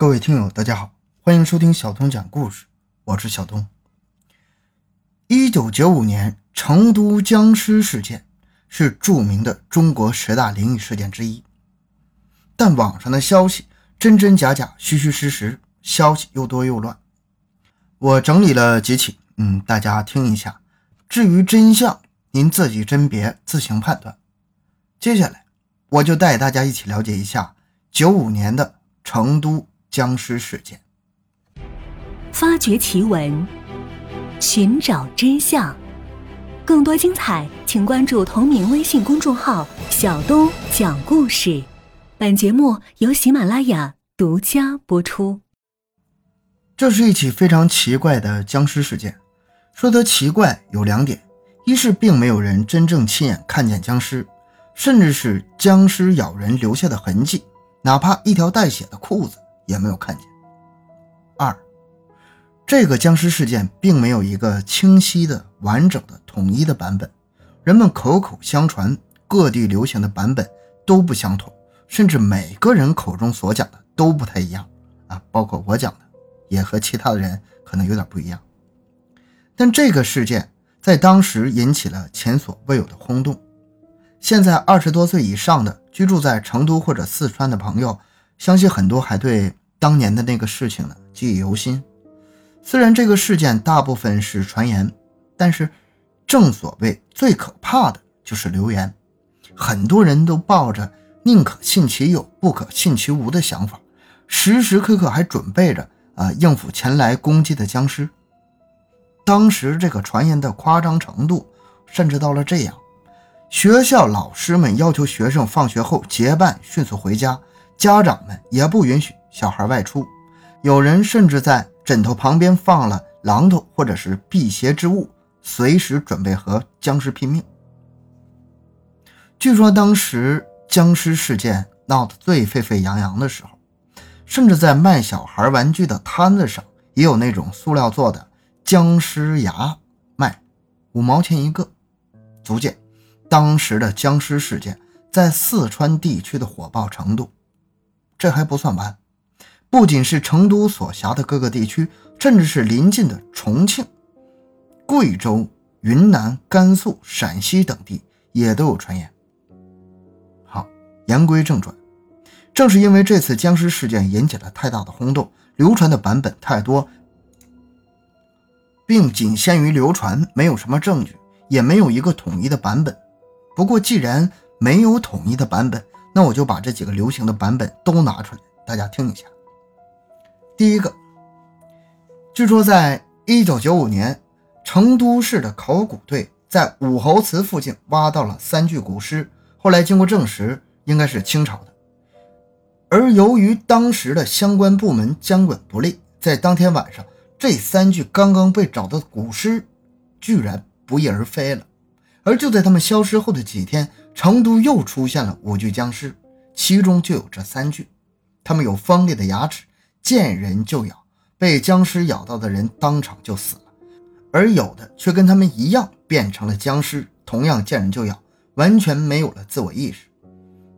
各位听友，大家好，欢迎收听小东讲故事，我是小东。一九九五年成都僵尸事件是著名的中国十大灵异事件之一，但网上的消息真真假假、虚虚实实，消息又多又乱。我整理了几起，嗯，大家听一下。至于真相，您自己甄别，自行判断。接下来，我就带大家一起了解一下九五年的成都。僵尸事件，发掘奇闻，寻找真相。更多精彩，请关注同名微信公众号“小东讲故事”。本节目由喜马拉雅独家播出。这是一起非常奇怪的僵尸事件。说它奇怪有两点：一是并没有人真正亲眼看见僵尸，甚至是僵尸咬人留下的痕迹，哪怕一条带血的裤子。也没有看见。二，这个僵尸事件并没有一个清晰的、完整的、统一的版本，人们口口相传，各地流行的版本都不相同，甚至每个人口中所讲的都不太一样啊，包括我讲的，也和其他的人可能有点不一样。但这个事件在当时引起了前所未有的轰动。现在二十多岁以上的居住在成都或者四川的朋友。相信很多还对当年的那个事情呢记忆犹新。虽然这个事件大部分是传言，但是正所谓最可怕的就是流言。很多人都抱着宁可信其有，不可信其无的想法，时时刻刻还准备着啊应付前来攻击的僵尸。当时这个传言的夸张程度，甚至到了这样：学校老师们要求学生放学后结伴迅速回家。家长们也不允许小孩外出，有人甚至在枕头旁边放了榔头或者是辟邪之物，随时准备和僵尸拼命。据说当时僵尸事件闹得最沸沸扬扬的时候，甚至在卖小孩玩具的摊子上也有那种塑料做的僵尸牙卖，五毛钱一个，足见当时的僵尸事件在四川地区的火爆程度。这还不算完，不仅是成都所辖的各个地区，甚至是邻近的重庆、贵州、云南、甘肃、陕西等地也都有传言。好，言归正传，正是因为这次僵尸事件引起了太大的轰动，流传的版本太多，并仅限于流传，没有什么证据，也没有一个统一的版本。不过，既然没有统一的版本，那我就把这几个流行的版本都拿出来，大家听一下。第一个，据说在一九九五年，成都市的考古队在武侯祠附近挖到了三具古尸，后来经过证实，应该是清朝的。而由于当时的相关部门监管不力，在当天晚上，这三具刚刚被找到的古尸居然不翼而飞了。而就在他们消失后的几天，成都又出现了五具僵尸，其中就有这三具。他们有锋利的牙齿，见人就咬，被僵尸咬到的人当场就死了；而有的却跟他们一样变成了僵尸，同样见人就咬，完全没有了自我意识。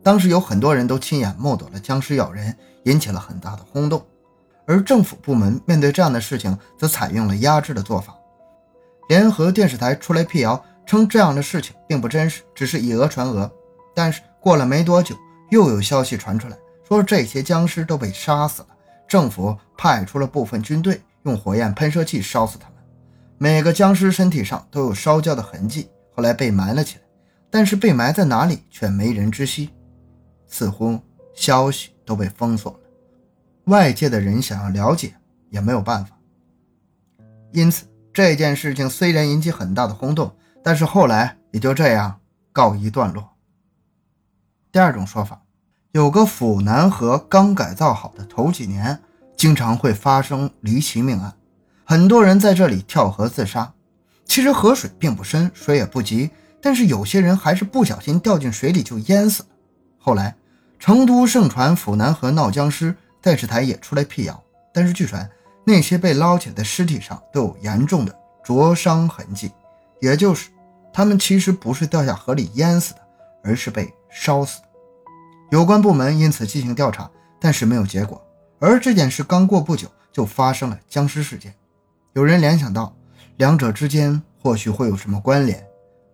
当时有很多人都亲眼目睹了僵尸咬人，引起了很大的轰动。而政府部门面对这样的事情，则采用了压制的做法，联合电视台出来辟谣。称这样的事情并不真实，只是以讹传讹。但是过了没多久，又有消息传出来，说这些僵尸都被杀死了。政府派出了部分军队，用火焰喷射器烧死他们。每个僵尸身体上都有烧焦的痕迹，后来被埋了起来。但是被埋在哪里，却没人知悉。似乎消息都被封锁了，外界的人想要了解也没有办法。因此，这件事情虽然引起很大的轰动。但是后来也就这样告一段落。第二种说法，有个府南河刚改造好的头几年，经常会发生离奇命案，很多人在这里跳河自杀。其实河水并不深，水也不急，但是有些人还是不小心掉进水里就淹死了。后来成都盛传府南河闹僵尸，电视台也出来辟谣，但是据传那些被捞起来的尸体上都有严重的灼伤痕迹。也就是，他们其实不是掉下河里淹死的，而是被烧死的。有关部门因此进行调查，但是没有结果。而这件事刚过不久，就发生了僵尸事件。有人联想到，两者之间或许会有什么关联。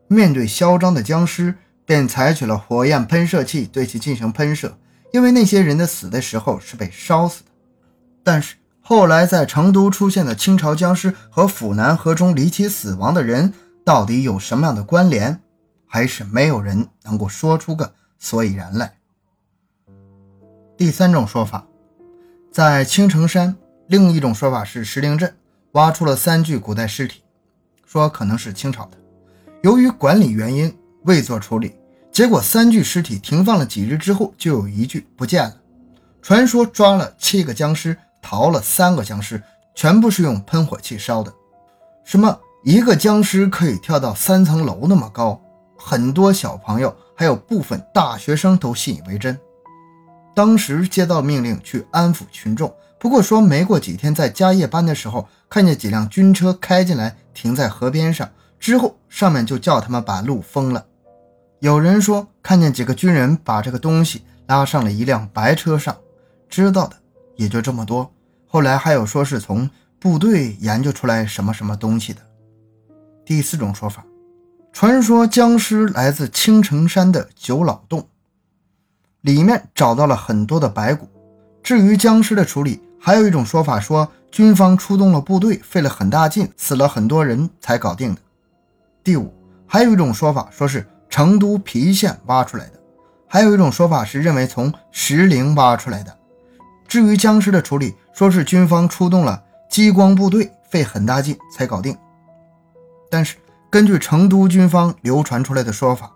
面对嚣张的僵尸，便采取了火焰喷射器对其进行喷射，因为那些人的死的时候是被烧死的。但是后来在成都出现的清朝僵尸和府南河中离奇死亡的人，到底有什么样的关联？还是没有人能够说出个所以然来。第三种说法，在青城山；另一种说法是石林镇挖出了三具古代尸体，说可能是清朝的。由于管理原因未做处理，结果三具尸体停放了几日之后，就有一具不见了。传说抓了七个僵尸，逃了三个僵尸，全部是用喷火器烧的。什么一个僵尸可以跳到三层楼那么高？很多小朋友还有部分大学生都信以为真。当时接到命令去安抚群众，不过说没过几天，在加夜班的时候，看见几辆军车开进来，停在河边上，之后上面就叫他们把路封了。有人说看见几个军人把这个东西拉上了一辆白车上，知道的也就这么多。后来还有说是从部队研究出来什么什么东西的。第四种说法。传说僵尸来自青城山的九老洞，里面找到了很多的白骨。至于僵尸的处理，还有一种说法说军方出动了部队，费了很大劲，死了很多人才搞定的。第五，还有一种说法说是成都郫县挖出来的，还有一种说法是认为从石陵挖出来的。至于僵尸的处理，说是军方出动了激光部队，费很大劲才搞定。但是。根据成都军方流传出来的说法，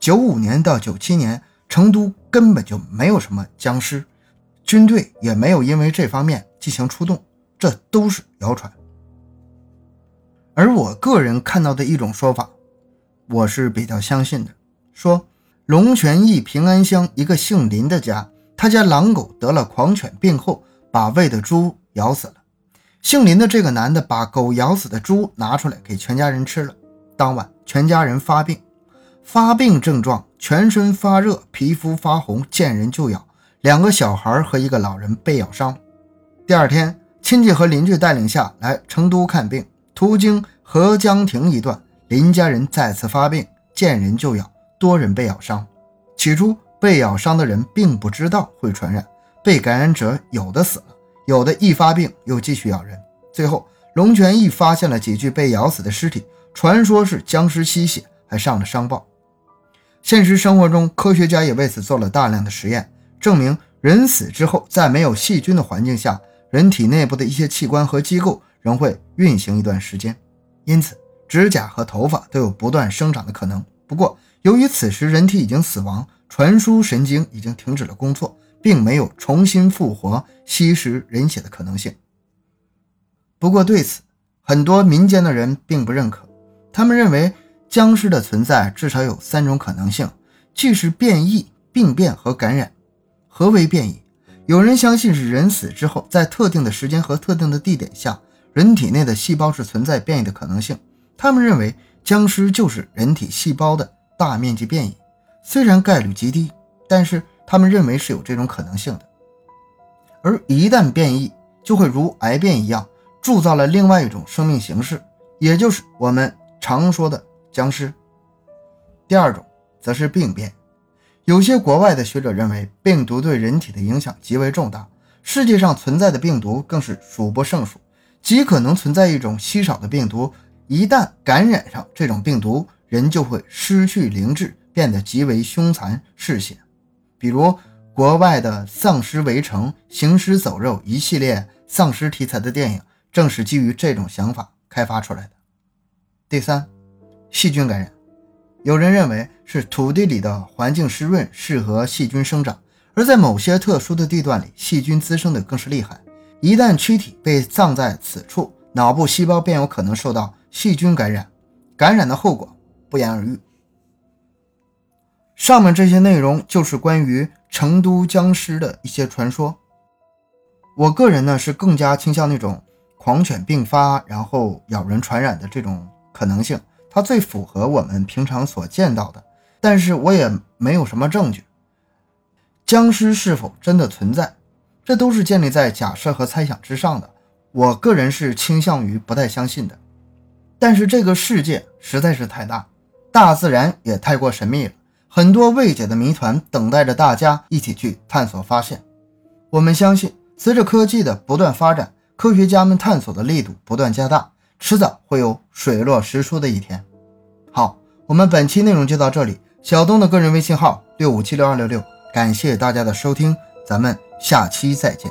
九五年到九七年，成都根本就没有什么僵尸，军队也没有因为这方面进行出动，这都是谣传。而我个人看到的一种说法，我是比较相信的，说龙泉驿平安乡一个姓林的家，他家狼狗得了狂犬病后，把喂的猪咬死了。姓林的这个男的把狗咬死的猪拿出来给全家人吃了。当晚，全家人发病，发病症状全身发热，皮肤发红，见人就咬。两个小孩和一个老人被咬伤。第二天，亲戚和邻居带领下来成都看病，途经合江亭一段，林家人再次发病，见人就咬，多人被咬伤。起初，被咬伤的人并不知道会传染，被感染者有的死了，有的一发病又继续咬人。最后，龙泉驿发现了几具被咬死的尸体。传说是僵尸吸血，还上了商报。现实生活中，科学家也为此做了大量的实验，证明人死之后，在没有细菌的环境下，人体内部的一些器官和机构仍会运行一段时间，因此指甲和头发都有不断生长的可能。不过，由于此时人体已经死亡，传输神经已经停止了工作，并没有重新复活、吸食人血的可能性。不过，对此很多民间的人并不认可。他们认为僵尸的存在至少有三种可能性，即是变异、病变和感染。何为变异？有人相信是人死之后，在特定的时间和特定的地点下，人体内的细胞是存在变异的可能性。他们认为僵尸就是人体细胞的大面积变异，虽然概率极低，但是他们认为是有这种可能性的。而一旦变异，就会如癌变一样，铸造了另外一种生命形式，也就是我们。常说的僵尸，第二种则是病变。有些国外的学者认为，病毒对人体的影响极为重大，世界上存在的病毒更是数不胜数，极可能存在一种稀少的病毒，一旦感染上这种病毒，人就会失去灵智，变得极为凶残嗜血。比如国外的《丧尸围城》《行尸走肉》一系列丧尸题材的电影，正是基于这种想法开发出来的。第三，细菌感染，有人认为是土地里的环境湿润，适合细菌生长，而在某些特殊的地段里，细菌滋生的更是厉害。一旦躯体被葬在此处，脑部细胞便有可能受到细菌感染，感染的后果不言而喻。上面这些内容就是关于成都僵尸的一些传说。我个人呢是更加倾向那种狂犬病发，然后咬人传染的这种。可能性，它最符合我们平常所见到的，但是我也没有什么证据。僵尸是否真的存在？这都是建立在假设和猜想之上的。我个人是倾向于不太相信的。但是这个世界实在是太大，大自然也太过神秘了，很多未解的谜团等待着大家一起去探索发现。我们相信，随着科技的不断发展，科学家们探索的力度不断加大，迟早会有水落石出的一天。好，我们本期内容就到这里。小东的个人微信号六五七六二六六，感谢大家的收听，咱们下期再见。